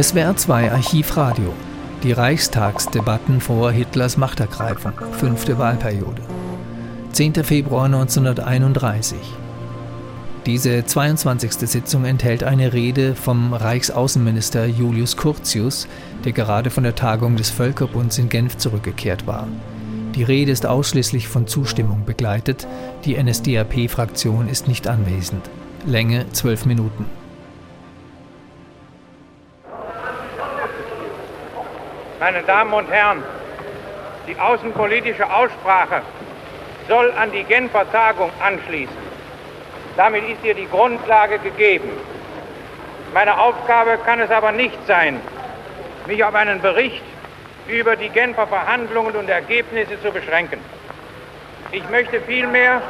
SWR 2 Archivradio. Die Reichstagsdebatten vor Hitlers Machtergreifung, fünfte Wahlperiode. 10. Februar 1931. Diese 22. Sitzung enthält eine Rede vom Reichsaußenminister Julius Curtius, der gerade von der Tagung des Völkerbunds in Genf zurückgekehrt war. Die Rede ist ausschließlich von Zustimmung begleitet. Die NSDAP-Fraktion ist nicht anwesend. Länge 12 Minuten. Meine Damen und Herren, die außenpolitische Aussprache soll an die Genfer Tagung anschließen. Damit ist ihr die Grundlage gegeben. Meine Aufgabe kann es aber nicht sein, mich auf einen Bericht über die Genfer Verhandlungen und Ergebnisse zu beschränken. Ich möchte vielmehr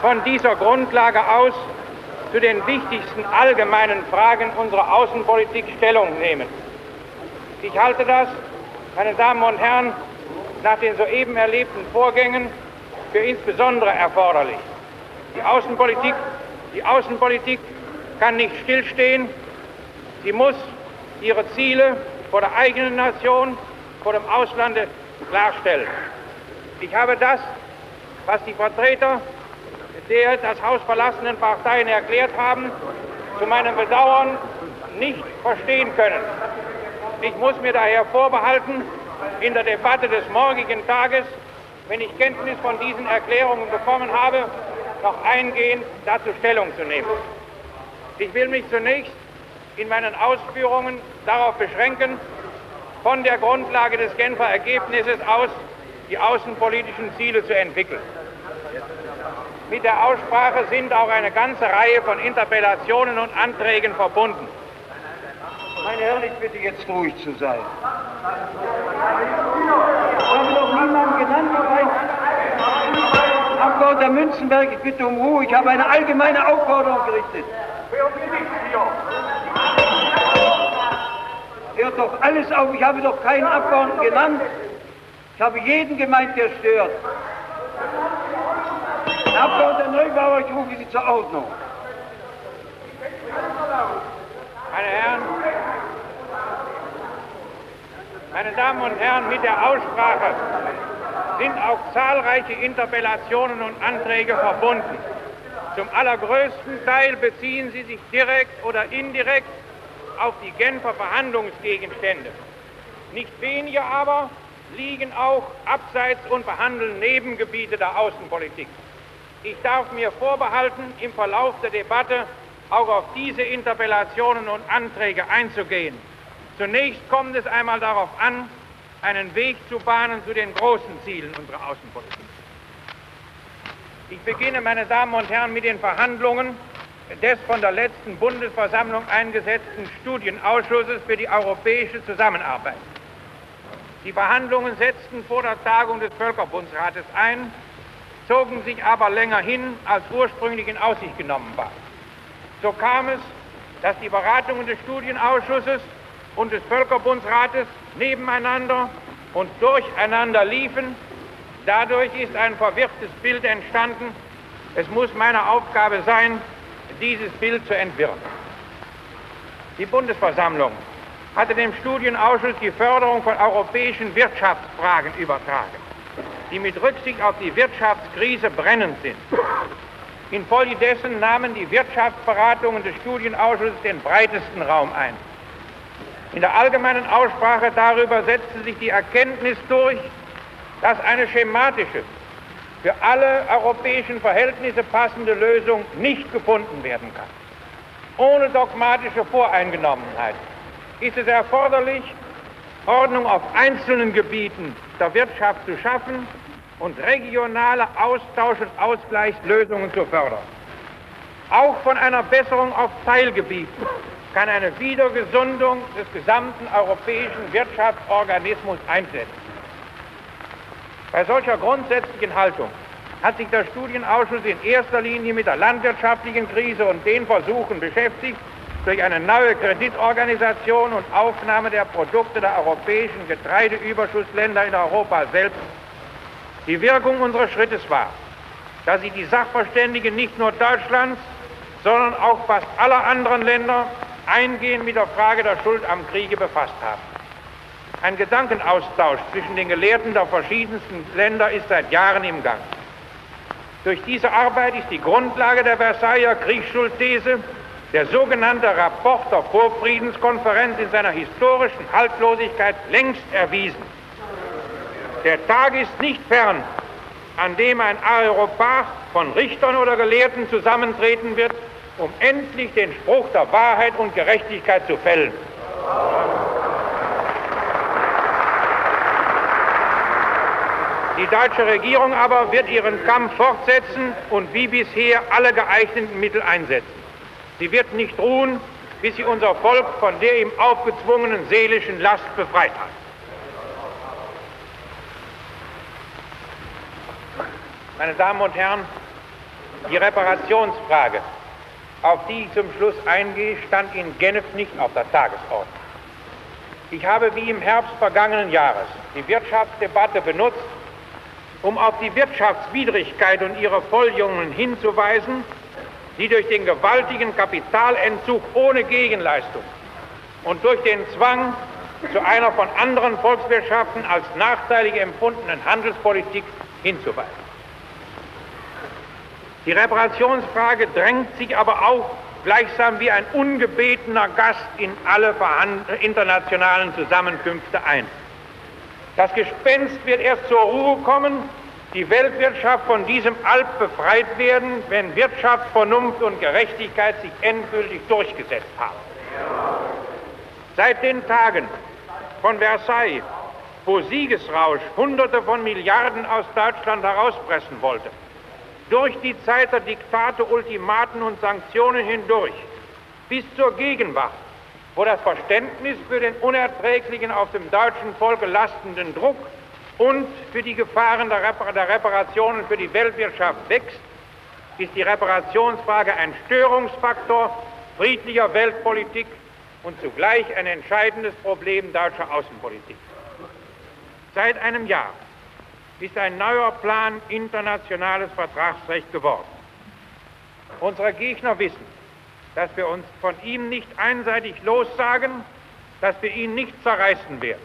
von dieser Grundlage aus zu den wichtigsten allgemeinen Fragen unserer Außenpolitik Stellung nehmen. Ich halte das meine Damen und Herren, nach den soeben erlebten Vorgängen für insbesondere erforderlich. Die Außenpolitik, die Außenpolitik kann nicht stillstehen. Sie muss ihre Ziele vor der eigenen Nation, vor dem Auslande klarstellen. Ich habe das, was die Vertreter der das Haus verlassenen Parteien erklärt haben, zu meinem Bedauern nicht verstehen können. Ich muss mir daher vorbehalten, in der Debatte des morgigen Tages, wenn ich Kenntnis von diesen Erklärungen bekommen habe, noch eingehend dazu Stellung zu nehmen. Ich will mich zunächst in meinen Ausführungen darauf beschränken, von der Grundlage des Genfer Ergebnisses aus die außenpolitischen Ziele zu entwickeln. Mit der Aussprache sind auch eine ganze Reihe von Interpellationen und Anträgen verbunden. Meine Herren, ich bitte jetzt ruhig zu sein. Ich habe doch niemanden genannt, Abgeordneter Münzenberg, ich bitte um Ruhe. Ich habe eine allgemeine Aufforderung gerichtet. Hört doch alles auf, ich habe doch keinen Abgeordneten genannt. Ich habe jeden gemeint, der stört. Herr Abgeordneter Neubauer, ich rufe Sie zur Ordnung. Meine Herren, meine Damen und Herren, mit der Aussprache sind auch zahlreiche Interpellationen und Anträge verbunden. Zum allergrößten Teil beziehen sie sich direkt oder indirekt auf die Genfer Verhandlungsgegenstände. Nicht weniger aber liegen auch abseits und behandeln Nebengebiete der Außenpolitik. Ich darf mir vorbehalten, im Verlauf der Debatte auch auf diese Interpellationen und Anträge einzugehen. Zunächst kommt es einmal darauf an, einen Weg zu bahnen zu den großen Zielen unserer Außenpolitik. Ich beginne, meine Damen und Herren, mit den Verhandlungen des von der letzten Bundesversammlung eingesetzten Studienausschusses für die europäische Zusammenarbeit. Die Verhandlungen setzten vor der Tagung des Völkerbundsrates ein, zogen sich aber länger hin, als ursprünglich in Aussicht genommen war. So kam es, dass die Beratungen des Studienausschusses und des Völkerbundsrates nebeneinander und durcheinander liefen. Dadurch ist ein verwirrtes Bild entstanden. Es muss meine Aufgabe sein, dieses Bild zu entwirren. Die Bundesversammlung hatte dem Studienausschuss die Förderung von europäischen Wirtschaftsfragen übertragen, die mit Rücksicht auf die Wirtschaftskrise brennend sind. Infolgedessen nahmen die Wirtschaftsberatungen des Studienausschusses den breitesten Raum ein. In der allgemeinen Aussprache darüber setzte sich die Erkenntnis durch, dass eine schematische, für alle europäischen Verhältnisse passende Lösung nicht gefunden werden kann. Ohne dogmatische Voreingenommenheit ist es erforderlich, Ordnung auf einzelnen Gebieten der Wirtschaft zu schaffen und regionale Austausch- und Ausgleichslösungen zu fördern. Auch von einer Besserung auf Teilgebieten kann eine Wiedergesundung des gesamten europäischen Wirtschaftsorganismus einsetzen. Bei solcher grundsätzlichen Haltung hat sich der Studienausschuss in erster Linie mit der landwirtschaftlichen Krise und den Versuchen beschäftigt, durch eine neue Kreditorganisation und Aufnahme der Produkte der europäischen Getreideüberschussländer in Europa selbst die Wirkung unseres Schrittes war, dass sich die Sachverständigen nicht nur Deutschlands, sondern auch fast aller anderen Länder eingehend mit der Frage der Schuld am Kriege befasst haben. Ein Gedankenaustausch zwischen den Gelehrten der verschiedensten Länder ist seit Jahren im Gang. Durch diese Arbeit ist die Grundlage der Versailler Kriegsschuldthese, der sogenannte Rapport der Vorfriedenskonferenz in seiner historischen Haltlosigkeit längst erwiesen. Der Tag ist nicht fern, an dem ein Aeropag von Richtern oder Gelehrten zusammentreten wird, um endlich den Spruch der Wahrheit und Gerechtigkeit zu fällen. Die deutsche Regierung aber wird ihren Kampf fortsetzen und wie bisher alle geeigneten Mittel einsetzen. Sie wird nicht ruhen, bis sie unser Volk von der ihm aufgezwungenen seelischen Last befreit hat. Meine Damen und Herren, die Reparationsfrage, auf die ich zum Schluss eingehe, stand in Genf nicht auf der Tagesordnung. Ich habe wie im Herbst vergangenen Jahres die Wirtschaftsdebatte benutzt, um auf die Wirtschaftswidrigkeit und ihre Volljungen hinzuweisen, die durch den gewaltigen Kapitalentzug ohne Gegenleistung und durch den Zwang zu einer von anderen Volkswirtschaften als nachteilig empfundenen Handelspolitik hinzuweisen. Die Reparationsfrage drängt sich aber auch gleichsam wie ein ungebetener Gast in alle internationalen Zusammenkünfte ein. Das Gespenst wird erst zur Ruhe kommen, die Weltwirtschaft von diesem Alp befreit werden, wenn Wirtschaft, Vernunft und Gerechtigkeit sich endgültig durchgesetzt haben. Seit den Tagen von Versailles, wo Siegesrausch Hunderte von Milliarden aus Deutschland herauspressen wollte, durch die Zeit der Diktate, Ultimaten und Sanktionen hindurch bis zur Gegenwart, wo das Verständnis für den unerträglichen auf dem deutschen Volke lastenden Druck und für die Gefahren der, Repar der Reparationen für die Weltwirtschaft wächst, ist die Reparationsfrage ein Störungsfaktor friedlicher Weltpolitik und zugleich ein entscheidendes Problem deutscher Außenpolitik. Seit einem Jahr ist ein neuer Plan internationales Vertragsrecht geworden. Unsere Gegner wissen, dass wir uns von ihm nicht einseitig lossagen, dass wir ihn nicht zerreißen werden.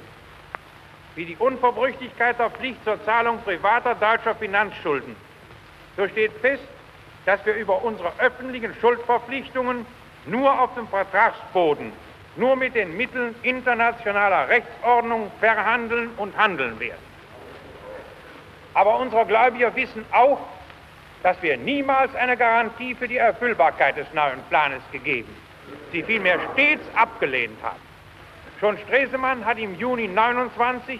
Wie die Unverbrüchlichkeit der Pflicht zur Zahlung privater deutscher Finanzschulden. So steht fest, dass wir über unsere öffentlichen Schuldverpflichtungen nur auf dem Vertragsboden, nur mit den Mitteln internationaler Rechtsordnung verhandeln und handeln werden. Aber unsere Gläubiger wissen auch, dass wir niemals eine Garantie für die Erfüllbarkeit des neuen Planes gegeben, sie vielmehr stets abgelehnt haben. Schon Stresemann hat im Juni 29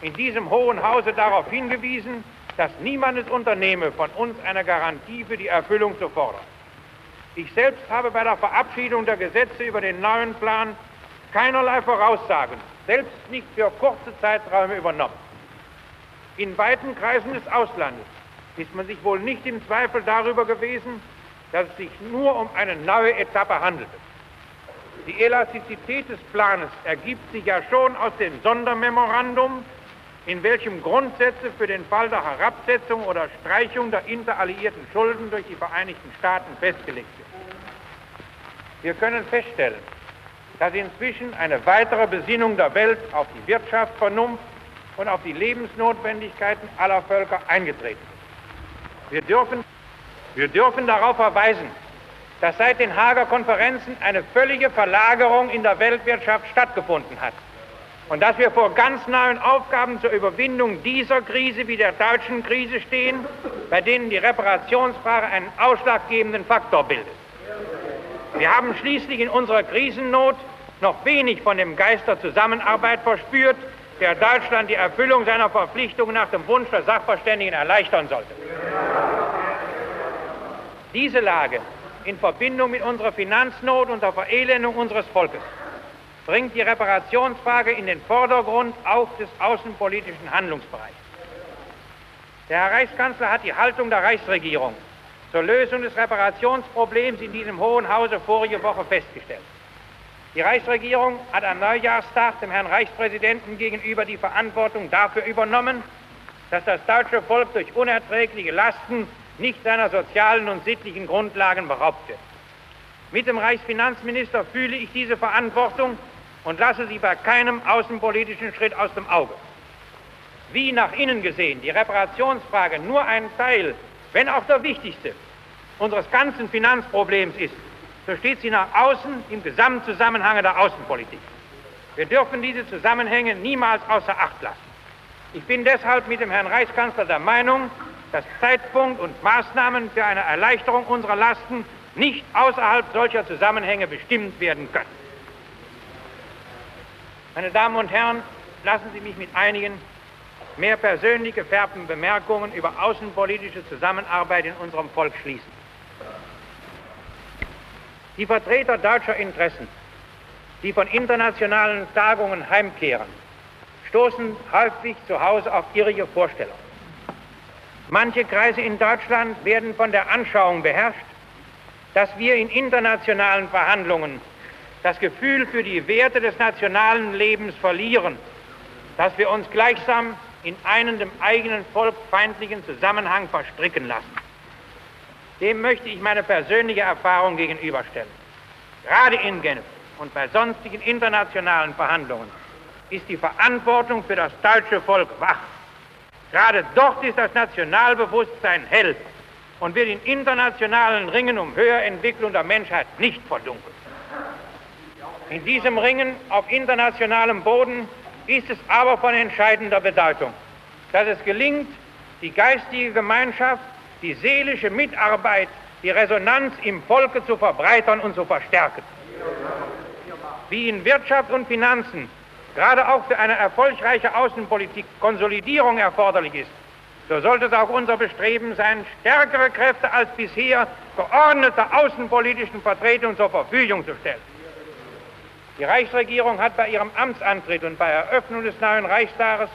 in diesem Hohen Hause darauf hingewiesen, dass niemand es unternehme, von uns eine Garantie für die Erfüllung zu fordern. Ich selbst habe bei der Verabschiedung der Gesetze über den neuen Plan keinerlei Voraussagen, selbst nicht für kurze Zeiträume übernommen. In weiten Kreisen des Auslandes ist man sich wohl nicht im Zweifel darüber gewesen, dass es sich nur um eine neue Etappe handelte. Die Elastizität des Planes ergibt sich ja schon aus dem Sondermemorandum, in welchem Grundsätze für den Fall der Herabsetzung oder Streichung der interalliierten Schulden durch die Vereinigten Staaten festgelegt sind. Wir können feststellen, dass inzwischen eine weitere Besinnung der Welt auf die Wirtschaft, Vernunft und auf die Lebensnotwendigkeiten aller Völker eingetreten. Wir dürfen, wir dürfen darauf verweisen, dass seit den Hager Konferenzen eine völlige Verlagerung in der Weltwirtschaft stattgefunden hat und dass wir vor ganz neuen Aufgaben zur Überwindung dieser Krise wie der deutschen Krise stehen, bei denen die Reparationsfrage einen ausschlaggebenden Faktor bildet. Wir haben schließlich in unserer Krisennot noch wenig von dem Geist der Zusammenarbeit verspürt, der Deutschland die Erfüllung seiner Verpflichtungen nach dem Wunsch der Sachverständigen erleichtern sollte. Diese Lage in Verbindung mit unserer Finanznot und der Verelendung unseres Volkes bringt die Reparationsfrage in den Vordergrund auch des außenpolitischen Handlungsbereichs. Der Herr Reichskanzler hat die Haltung der Reichsregierung zur Lösung des Reparationsproblems in diesem Hohen Hause vorige Woche festgestellt. Die Reichsregierung hat am Neujahrstag dem Herrn Reichspräsidenten gegenüber die Verantwortung dafür übernommen, dass das deutsche Volk durch unerträgliche Lasten nicht seiner sozialen und sittlichen Grundlagen beraubt wird. Mit dem Reichsfinanzminister fühle ich diese Verantwortung und lasse sie bei keinem außenpolitischen Schritt aus dem Auge. Wie nach innen gesehen die Reparationsfrage nur ein Teil, wenn auch der wichtigste, unseres ganzen Finanzproblems ist, so steht sie nach außen im Gesamtzusammenhang der Außenpolitik. Wir dürfen diese Zusammenhänge niemals außer Acht lassen. Ich bin deshalb mit dem Herrn Reichskanzler der Meinung, dass Zeitpunkt und Maßnahmen für eine Erleichterung unserer Lasten nicht außerhalb solcher Zusammenhänge bestimmt werden können. Meine Damen und Herren, lassen Sie mich mit einigen mehr persönlich gefärbten Bemerkungen über außenpolitische Zusammenarbeit in unserem Volk schließen. Die Vertreter deutscher Interessen, die von internationalen Tagungen heimkehren, stoßen häufig zu Hause auf irrige Vorstellungen. Manche Kreise in Deutschland werden von der Anschauung beherrscht, dass wir in internationalen Verhandlungen das Gefühl für die Werte des nationalen Lebens verlieren, dass wir uns gleichsam in einen dem eigenen Volk feindlichen Zusammenhang verstricken lassen. Dem möchte ich meine persönliche Erfahrung gegenüberstellen. Gerade in Genf und bei sonstigen internationalen Verhandlungen ist die Verantwortung für das deutsche Volk wach. Gerade dort ist das Nationalbewusstsein hell und wird in internationalen Ringen um höhere Entwicklung der Menschheit nicht verdunkelt. In diesem Ringen auf internationalem Boden ist es aber von entscheidender Bedeutung, dass es gelingt, die geistige Gemeinschaft, die seelische Mitarbeit, die Resonanz im Volke zu verbreitern und zu verstärken. Wie in Wirtschaft und Finanzen gerade auch für eine erfolgreiche Außenpolitik Konsolidierung erforderlich ist, so sollte es auch unser Bestreben sein, stärkere Kräfte als bisher geordneter außenpolitischen Vertretung zur Verfügung zu stellen. Die Reichsregierung hat bei ihrem Amtsantritt und bei Eröffnung des neuen Reichstages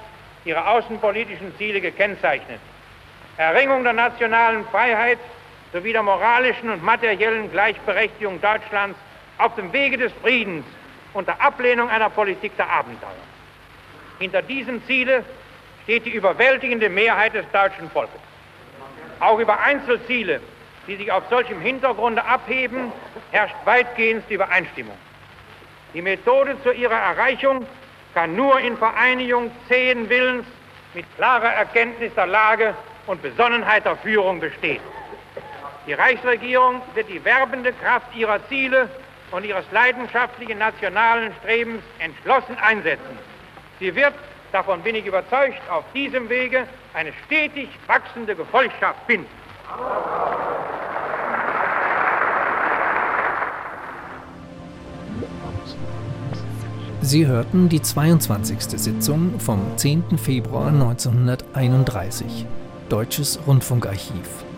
ihre außenpolitischen Ziele gekennzeichnet. Erringung der nationalen Freiheit sowie der moralischen und materiellen Gleichberechtigung Deutschlands auf dem Wege des Friedens unter Ablehnung einer Politik der Abenteuer. Hinter diesem Ziele steht die überwältigende Mehrheit des deutschen Volkes. Auch über Einzelziele, die sich auf solchem Hintergrunde abheben, herrscht weitgehend Übereinstimmung. Die Methode zu ihrer Erreichung kann nur in Vereinigung zähen Willens mit klarer Erkenntnis der Lage und Besonnenheit der Führung bestehen. Die Reichsregierung wird die werbende Kraft ihrer Ziele und ihres leidenschaftlichen nationalen Strebens entschlossen einsetzen. Sie wird, davon bin ich überzeugt, auf diesem Wege eine stetig wachsende Gefolgschaft finden. Sie hörten die 22. Sitzung vom 10. Februar 1931. Deutsches Rundfunkarchiv.